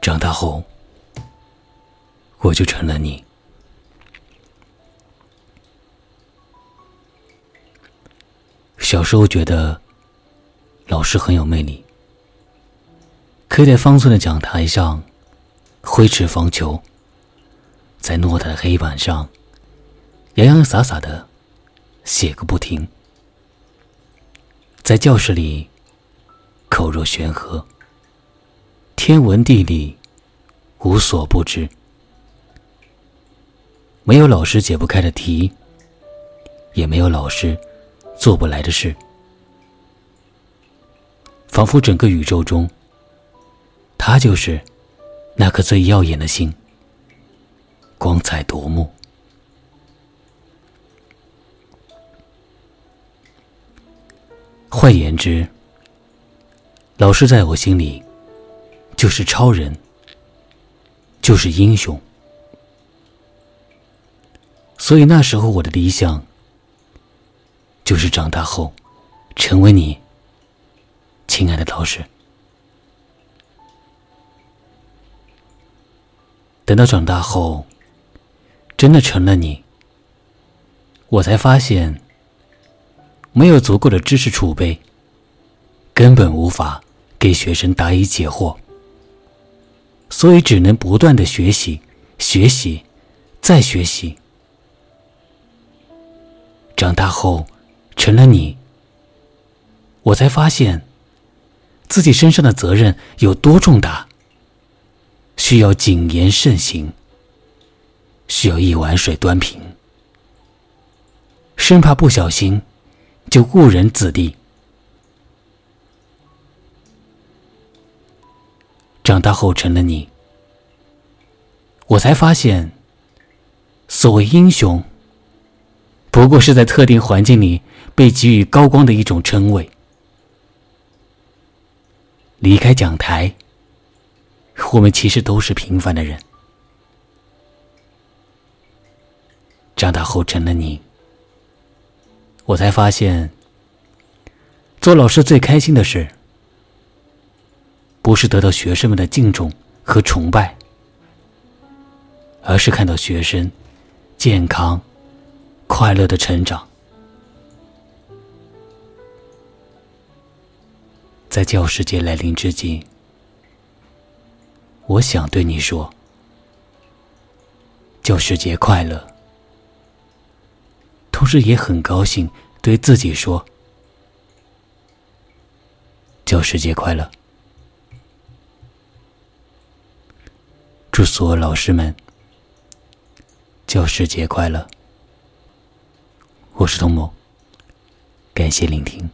长大后，我就成了你。小时候觉得老师很有魅力，可以在方寸的讲台上挥斥方遒，在偌大的黑板上洋洋洒洒的写个不停，在教室里口若悬河，天文地理无所不知，没有老师解不开的题，也没有老师。做不来的事，仿佛整个宇宙中，他就是那颗最耀眼的星，光彩夺目。换言之，老师在我心里就是超人，就是英雄。所以那时候我的理想。就是长大后，成为你，亲爱的老师。等到长大后，真的成了你，我才发现，没有足够的知识储备，根本无法给学生答疑解惑，所以只能不断的学习，学习，再学习。长大后。成了你，我才发现自己身上的责任有多重大，需要谨言慎行，需要一碗水端平，生怕不小心就误人子弟。长大后成了你，我才发现，所谓英雄。不过是在特定环境里被给予高光的一种称谓。离开讲台，我们其实都是平凡的人。长大后成了你，我才发现，做老师最开心的事，不是得到学生们的敬重和崇拜，而是看到学生健康。快乐的成长，在教师节来临之际，我想对你说：教师节快乐。同时也很高兴对自己说：教师节快乐。祝所有老师们教师节快乐。我是童某，感谢聆听。